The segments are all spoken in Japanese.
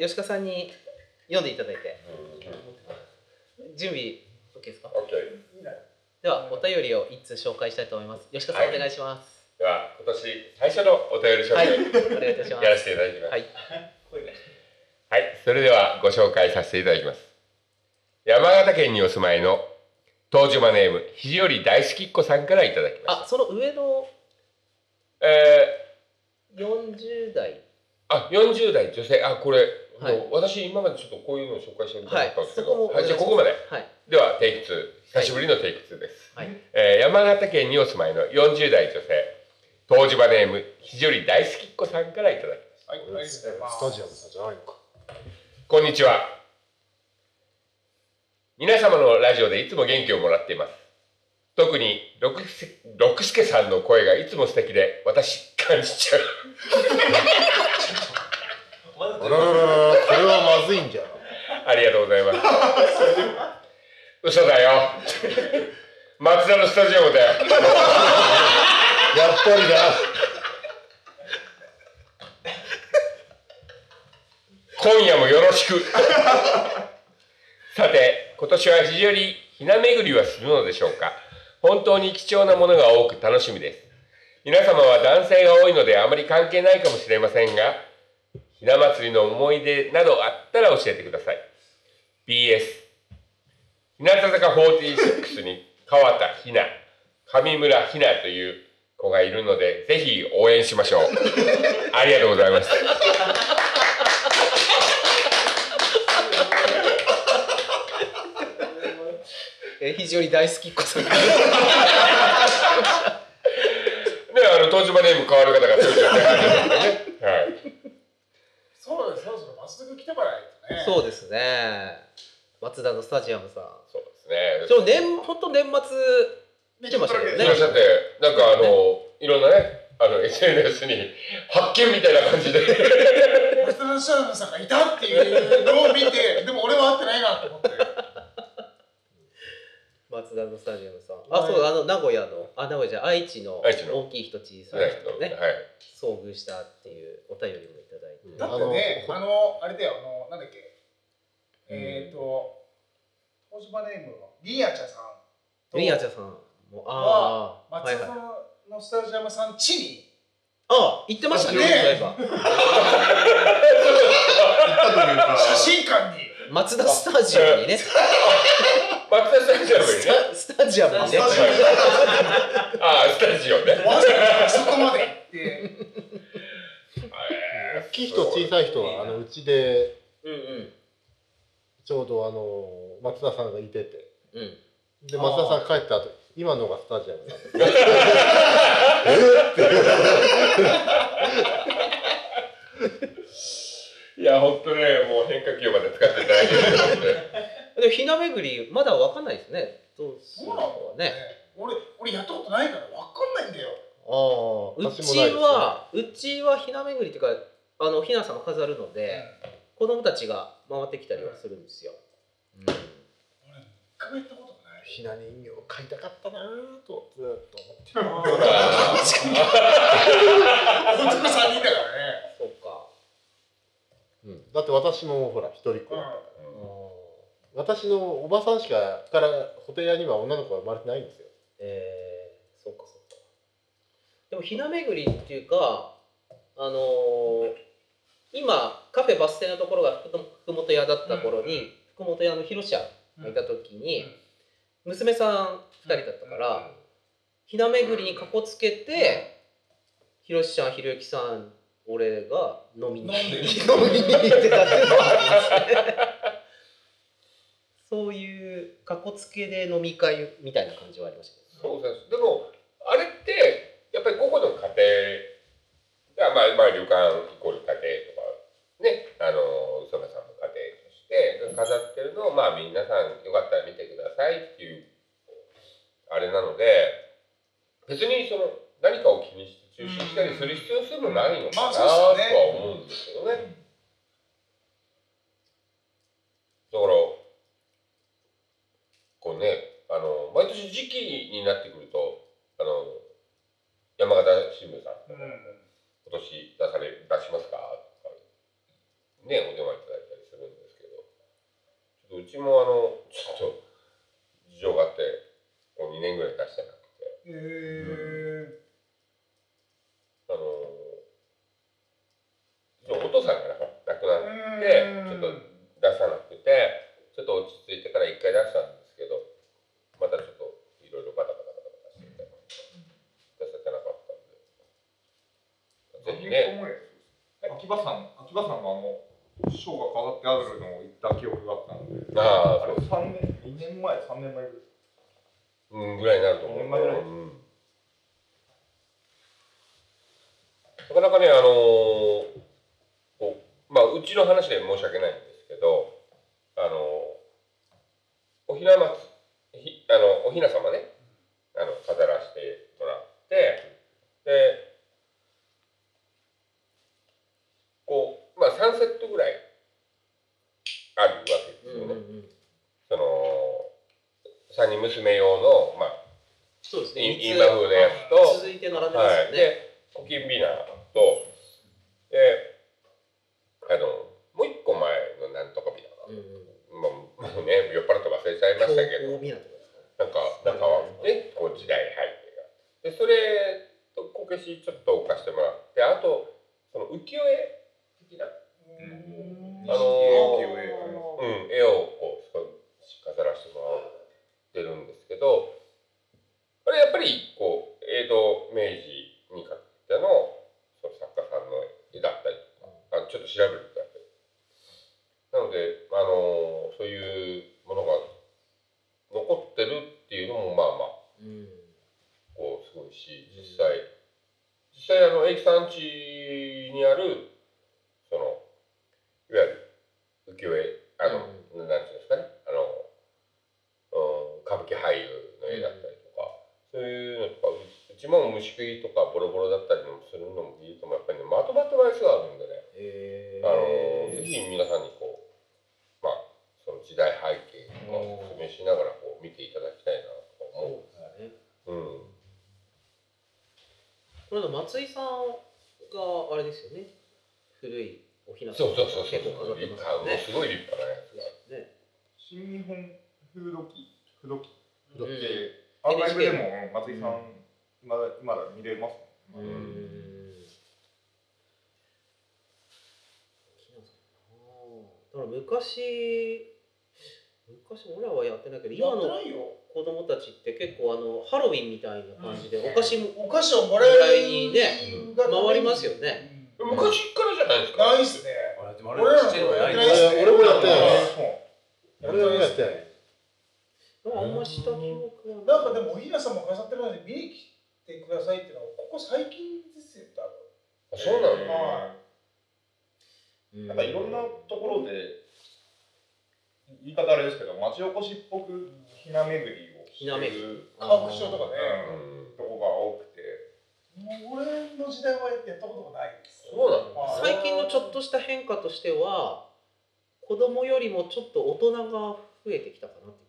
吉川さんに読んでいただいて。準備 OK ですか？オッケーいいなではお便りを一通紹介したいと思います。吉川さん、はいお願いします。では今年最初のお便り紹はい。介お願いいたします。やらせていただきます。はい。はい、それではご紹介させていただきます。山形県にお住まいの東島ネーム肘折大好きっ子さんからいただきましあその上のた。え40代。ー、あ、40代女性、あ、これ、はいもう私今までちょっとこういうのを紹介してみたかったんですけど、はいはい、じゃあここまで。はいでは、テイク2、久しぶりのテイク2です。はいえー山形県にお住まいの40代女性、東島ネーム肘折大好きっ子さんからいただきます。はいありがとうございますスタジアムさんじゃないのか。こんにちは。皆様のラジオでいつも元気をもらっています。特に六助六助さんの声がいつも素敵で私感じちゃう。あらららら、これはまずいんじゃ。ありがとうございます。嘘だよ。松田のスタジアムだよ。やっぱりだ。今夜もよろしく。さて、今年は非常にひな巡りはするのでしょうか。本当に貴重なものが多く楽しみです。皆様は男性が多いのであまり関係ないかもしれませんが、ひな祭りの思い出などあったら教えてください。BS、日向坂46に川田ひな、上村ひなという子がいるので、ぜひ応援しましょう。ありがとうございます。えー非常に大好きっ子さんね、あの、東芝ネーム変わる方がね。はい。そうですそろそろ松田君来てもらえないとね。そうですね。松田のスタジアムさん。そうですね。ちょ年本当年末来てましたけどね。いらっしゃって、なんかあの、いろんなね、あの、SNS に発見みたいな感じで。松田のシャーさんがいたっていうのを見てでも俺は会ってないなと思って。松田のスタジアムさん。あそうあの名古屋のあ名古屋じゃ愛知の愛知の。大きい人小さい人ね。はい。遭遇したっていうお便りもだってねあのあれだよあのなんだっけ？えっ、ー、と東芝ネームのリアチャさんとリアチャさんもああはい松田はいのスタジアムさん地に。あ言ってましたねね。写真館に。松田スタジアムにね。ス 松田スタジアムにね。タ スタジアムにね。スタジアム。ああ、スタジオね。わざわざそこまで行って。大きい人、小さい人は、あのうちで。うんうん。ちょうどあの松田さんがいてて。うん。で、松田さん帰った後、今のがスタジアムなんです。いや、ほんとね、もう変化球まで使っていただいてるので。でもひな巡りまだわかんないですね。どうするそうなのね俺俺やったことないからわかんないんだよ。ああうちはうちはひな巡りっていうかあのひな様飾るので、子供たちが回ってきたりはするんですよ、うん。俺一回もやったことがない。ひな人形買いたかったなぁとずっと思ってた。男3人だからね。そうか。うん、だって私もほら一人っ子。だから、あ私のおばさんしかからホテル屋には女の子が生まれてないんですよ。えー、そうかそうか。でもひな巡りっていうかあのー今カフェバス停のところが福福本屋だった頃に、福本屋の広社がいた時に、娘さん2人だったから、ひな巡りにかこつけて広瀬ちゃんひろゆきさん俺が 飲みに行ってたっていうのがありますねそういうかこつけで飲み会みたいな感じはありましたけどそうです。でも、あれって、やっぱり個々の家庭が、まあ、まあ、旅館イコール家庭あの、磯部さんの家庭として飾ってるのを、まあ、皆さんよかったら見てくださいっていう、あれなので、別にその、何かを気にして中止したりする必要性もないのかなとは思うんですけどね。だから、こうね、あの、になってくるとあの山形新聞さんうん今年出され出しますかとかねお電話いただいたりするんですけどちょっとうちもあのちょっと事情があってもう2年ぐらい出してなくて。へえあのお父さんが亡くなってちょっと出さなくてちょっと落ち着いてから一回出したんですけどまたちょっといろいろバタバタバタバタしてて出せてなかったんで。ぜひね。秋葉さん、秋葉さんのあの賞が飾ってあるのを言った記憶があったので、あああれ三年、二年前、三年前ぐうん、ぐらいになると思う。年前ぐらいうん。なかなかね、あのーまあ、うちの話で申し訳ないんですけど、あのーおひな祭ひあのおひな様ね、あの飾らせてもらって、で、こう、まあ、3セットぐらいあるわけですよね。その3人娘用の、まあ、そうですね。い今風のやつと、続いて並んでますはい、よね。で、コキンビナーと、で、あの、もう一個前のなんとかビナーうんうんもうもうね、酔っ払って忘れちゃいましたけど、強行港ですかなんか、なんかはね、こう時代背景が。で、それとこけしちょっと置かしてもらって、あと、その浮世絵的な、あの浮世絵うん、絵をこう少し飾らせてもらってるんですけど、これやっぱりこう江戸明治にかけてのその作家さんの絵だったりとか、あちょっと調べるとやっぱり。なので、あのそういうものが残ってるっていうのもまあまあうん。こうすごいし実際実際あの英樹さん家にあるそのいわゆる浮世絵あの、なんていうんですかねあの、うん、歌舞伎俳優の絵だったりとか、そういうのとかううちも虫食いとかボロボロだったりもするのもいいともやっぱりねまとまって枚数があるんでね。えあのぜひ皆さんにこうまあその時代背景を説明しながらこう見ていただきたいなと思そう。ですね。う。うん。この間松井さんがあれですよね。古いおひなそうそうそうそう結構飾って立ますよね。派もうすごい立派なやつが。ね。新日本風土記、風土記。うんで、アーカイブでも松井さん、今だ今だ見れますうもんね。ん。ひなさんなあだから昔昔俺らはやってないけど今のないよ。子供たちって結構あのハロウィンみたいな感じでお菓子もお菓子をもらえるもらいにねが回りますよね。うん。昔からじゃないですか？ないっすね。俺らのちっちゃいのない頃やってない。俺もやってない。うん俺はやってない。あんました記憶はなんかでもおひなさま飾ってるので見に来てくださいっていうのはここ最近ですよ多分。そうなの？はうんなんかいろんなところで、言い方あれですけど、町おこしっぽくひな巡りをしてひな巡る川口町とかねうん。とこが多くて、もう俺の時代はやったことがないです。そうなの？はい最近のちょっとした変化としては子供よりもちょっと大人が増えてきたかなって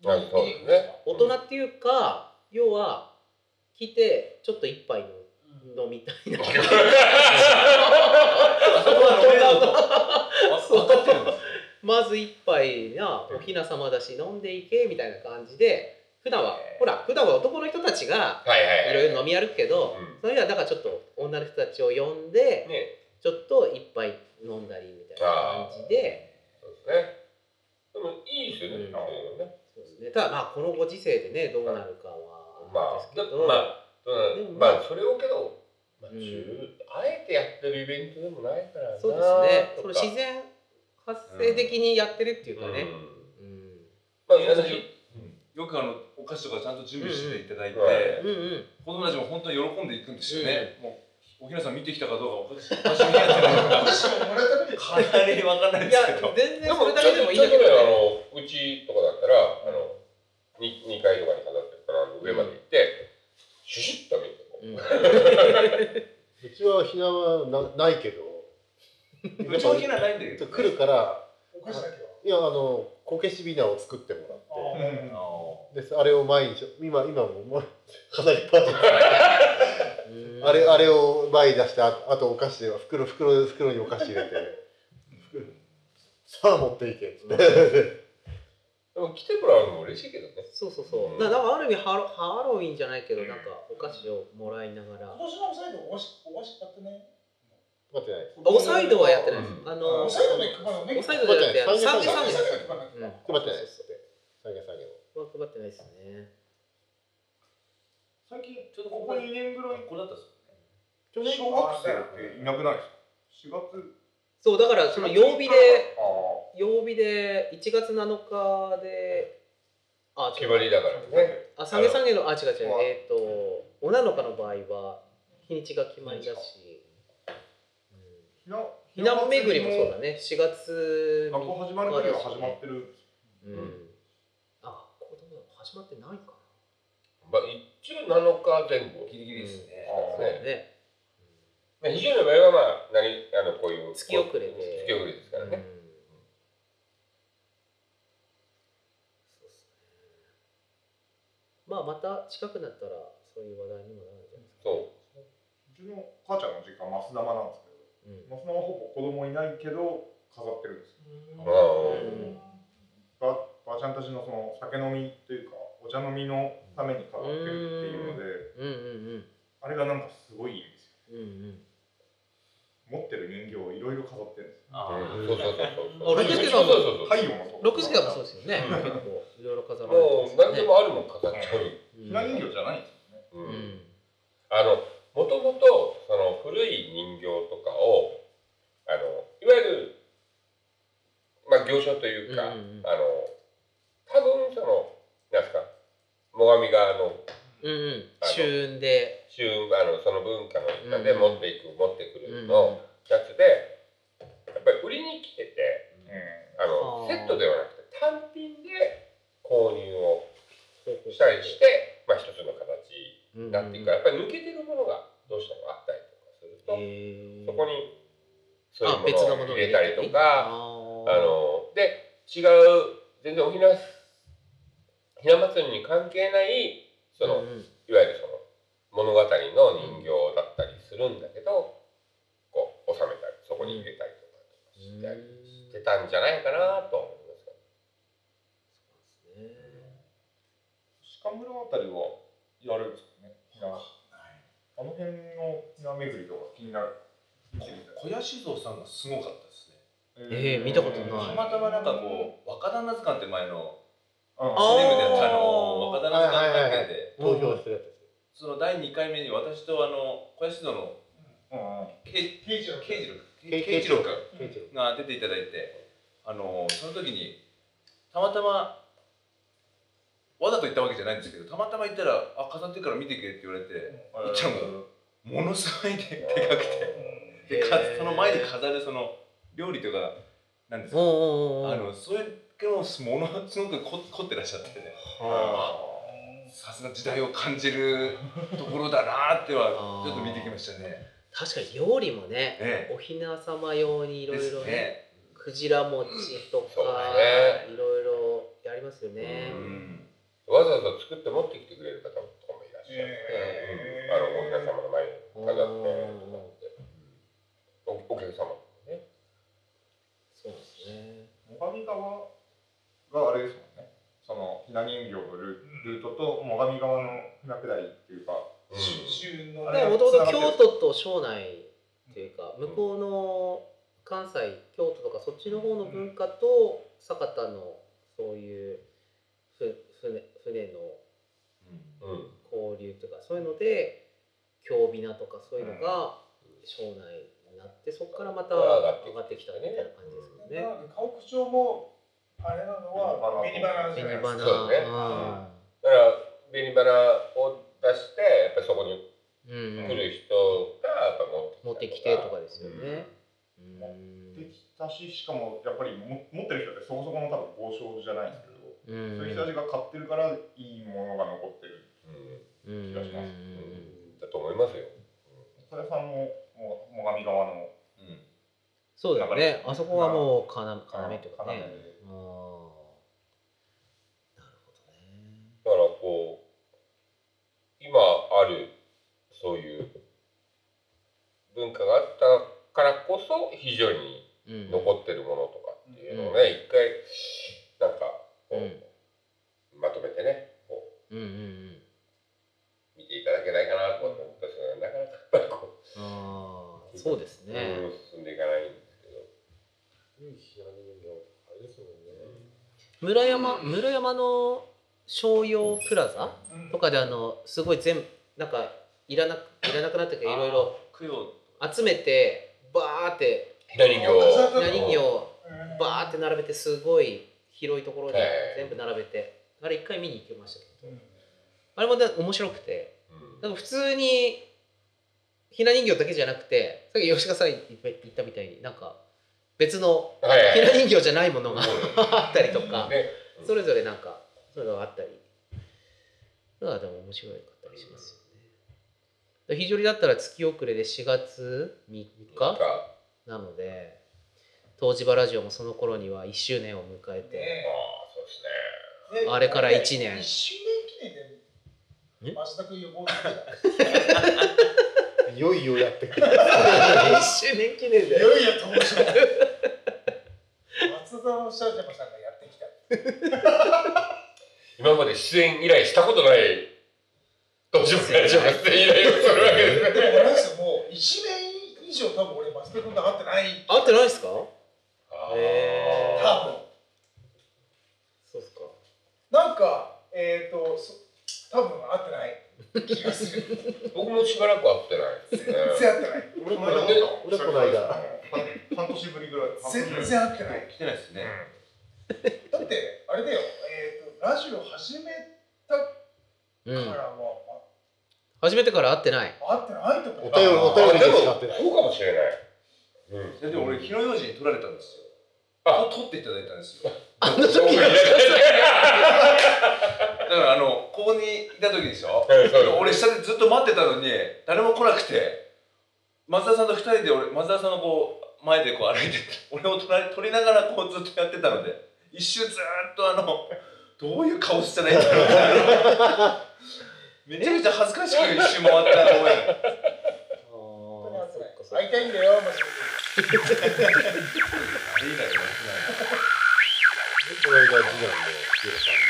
気がしあそうですね。大人っていうか要は来てちょっと一杯の飲みたいな。まず一杯なおひな様だし飲んでいけみたいな感じで普段はほら普段は男の人たちがはいろいろ飲み歩くけど、うん。それではだからちょっと女の人たちを呼んでね、ちょっと一杯飲んだりみたいな感じで。そうですね。でもいいですよね。うん。そうですね。ただまあこのご時世でねどうなるかはまあ、ですけど、まあ、うん、まあ、それをけど、まあ、うん。中あえてやってるイベントでもないからな。そうですね。自然発生的にやってるっていうかね、うん。うん。まあ、皆さん。よくあのお菓子とかちゃんと準備していただいて、うんうんうん。うん子供たちも本当に喜んでいくんですよね、もうおひなさん見てきたかどうかお菓子お菓子見やってない。のおか菓子をもらうたかなりわかんないいやですけど。全然でもそれだけでもいいんだけどちょっとねあねのうちとかだったらあの 2, 2階とかに飾ってるからあの上まで行って、シュシュッと見てこう、うんうちはひなはなないけど。うちのひなないんだけど、来るからお菓子だけは？いやあのこけしビナーを作ってもらあって。であれを毎日今今ももう飾りっぱなしうんあれあれを前に出してああとお菓子は袋袋袋にお菓子入れて。袋さあ持っていけ。ってでも来てもらうのも嬉しいけどね。そうそうそう、うん。だからなんかある意味ハロハロウィンじゃないけどなんかお菓子をもらいながら。今年のオサイドお菓子お菓子買ってね待ってない。サイドはやってない。です、うん。あのオサイドね。オサイドじゃなくて配ってない。ってないですって。下げ下げをは配ってないですね。最近ちょっとここ2年ぐらいこれだったっす去年小学生っていなくないですか？4月そうだからその曜日であ曜日で1月7日であ決まりだからね。あサンゲサンゲのあ違う違う。あえっ、と女の子の場合は日にちが決まりだし、うん、あひな巡りもそうだね。4月学校始まる時は始まってる。うん。あ子供始まってないかまあ一応7日前後。ギリギリですね。そうねまあ非常に場合はまあ何あのこういう月遅れで。月遅れですからね、うん。まあまた近くなったらそういう話題にもなるんじゃないですかそう。うちの母ちゃんの実家増玉なんですけどうん。増玉はほぼ子供いないけど飾ってるんですよ。うん。ばばあちゃんたちのその酒飲みというかお茶飲みのために飾ってるっていうのでうんうん。あれがなんかすごいいいんですようんうんうん持ってる人形をいろいろ飾ってるんですそうそうそうそう。あ六助さんもそうそうそう。太陽もそう六助がもそうですよね。結構いろいろ飾られて何でもあるもん飾っちゃう、うんひな人形じゃないんですよね。あのもともとその古い人形とかをあのいわゆるまあ行商というか、あの多分そのなんですか最上側のうん旬で。週あのその文化の一環でうん。持っていく、持ってくるうん。のやつでやっぱり売りに来ててあのセットではなくて単品で購入をしたりして、まあ、一つの形になっていくからやっぱり抜けてるものがどうしてもあったりとかすると、そこにそうあ別のものをいうものを入れたりとかああので違う全然おひなひな祭りに関係ないその、うんうん。いわゆるその物語の人形だったりするんだけど、こう収めたりそこに入れたりとかしたりしてたんじゃないかなと思いますけどね鹿村あたりはやるんですかね？あの辺のひな巡りとか気になる？小屋酒造さんがすごかったですね。えー。見たことない。たまたまなんかこう若旦那図鑑って前のうん。あシネムでやったあの若旦那図鑑関係で投票してるやつです。その第2回目に私とあの小屋酒造のうんうん。慶次郎慶慶次郎君が出ていただいてあのその時にたまたまわざと言ったわけじゃないんですけどたまたま行ったら「あ飾ってるから見てけ」って言われていっちゃんがものすごいででかくてでかその前で飾るその料理とかなんですか？おうおうおうあのそれのものすごく凝凝ってらっしゃって。ねはさすが時代を感じるところだなっては ちょっと見てきましたね。あ確かに料理もねねおひな様用にいろいろねね。クジラ餅とかいろいろやりますよね。うん。わざわざ作って持ってきてくれる方とかもいらっしゃる、へーうんあのおひな様の前に飾ってとかっておお客様もねそうですね最上川があれですもんねそのひな人形のルルートと最上川の船下りっていうかうん旬のあれだからもともと京都と庄内っていうか向こうの関西京都とかそっちの方の文化と酒田のそういうふ船船のうん。交流とかそういうので京美名とかそういうのが庄内になってそこからまた上がってきたみたいな感じですよね。なので河北町もあれなのは紅花じゃないですか。だね。あだから紅花を出してやっぱりそこに来る人がやっぱ持持ってきってきててとかですよね。うん。できたししかもやっぱりも持ってる人ってそこそこの多分豪商じゃないんですけど、うん。そういう人たちが買ってるからいいものが残ってるうんうん気がします。だと思いますよ。それさんももう最上川のうんそうだよね。あそこはもう要要というか。ね要うんなるほどねだからこう今あるそういう文化があったからこそ非常にうん。残ってるものとかっていうのをね、一回なんかこう、まとめてねこううんうんうん。見ていただけないかなと思ったん。ですがなかなかやっぱりこああそうですう、ね。うん進んでいかないんですけど。村山村山の商用プラザとかであのすごい全部なんかいらなくいらなくなったけどいろいろ供養集めてバーって。ひな人形あひな人形をバーって並べてすごい広いところにへー。全部並べて。あれ一回見に行きましたけど。あれもね面白くて。うん。なんか普通にひな人形だけじゃなくてさっき吉川さん言ったみたいになんか別のひな人形じゃないものがあったりとかね。それぞれなんかそういうのがあったり。まあでも面白かったりしますよね非常にだったら月遅れで4月3日なので東芝ラジオもその頃には1周年を迎えて、ねああそうですね。であれから一年。1周年記念でえ？増田君呼ぼういよいよやって。くる1周年記念たいよいよ登場。松沢シャージャマさんがやってきた。今まで出演依頼したことないどうしようかしようかって依頼をするわけですねでも俺ですよもう1年以上多分俺松田君と会ってない。会ってないですか？あー。へー多分。そうっすかなんかえっ、ー、とそ多分会ってない。気がする。僕もしばらく会ってないです全ね然会ってない。俺この間。俺この間半年ぶりぐらい。全然会ってない。来てないですね。だってあれだよ。えっ、ー、とラジオ始めたかうんらは、初めてから会ってない。会ってないと思うお便りお便りでしか会ってないそうかもしれない。うん。でも俺火の用心に取られたんですよ。あ。と取っていただいたんですよ。あの時だからあのここにいた時でしょ俺下でずっと待ってたのに誰も来なくて松田さんと二人で俺松田さんのこう前でこう歩いてて俺を隣撮りながらこうずっとやってたので一瞬ずーっとあのどういう顔したらいいんだろうめちゃめちゃ恥ずかしく一周回ったと思うあ会いたいんだよマジでこれが次男のヒロさんの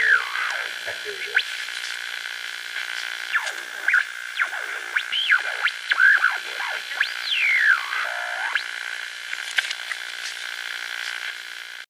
家庭で。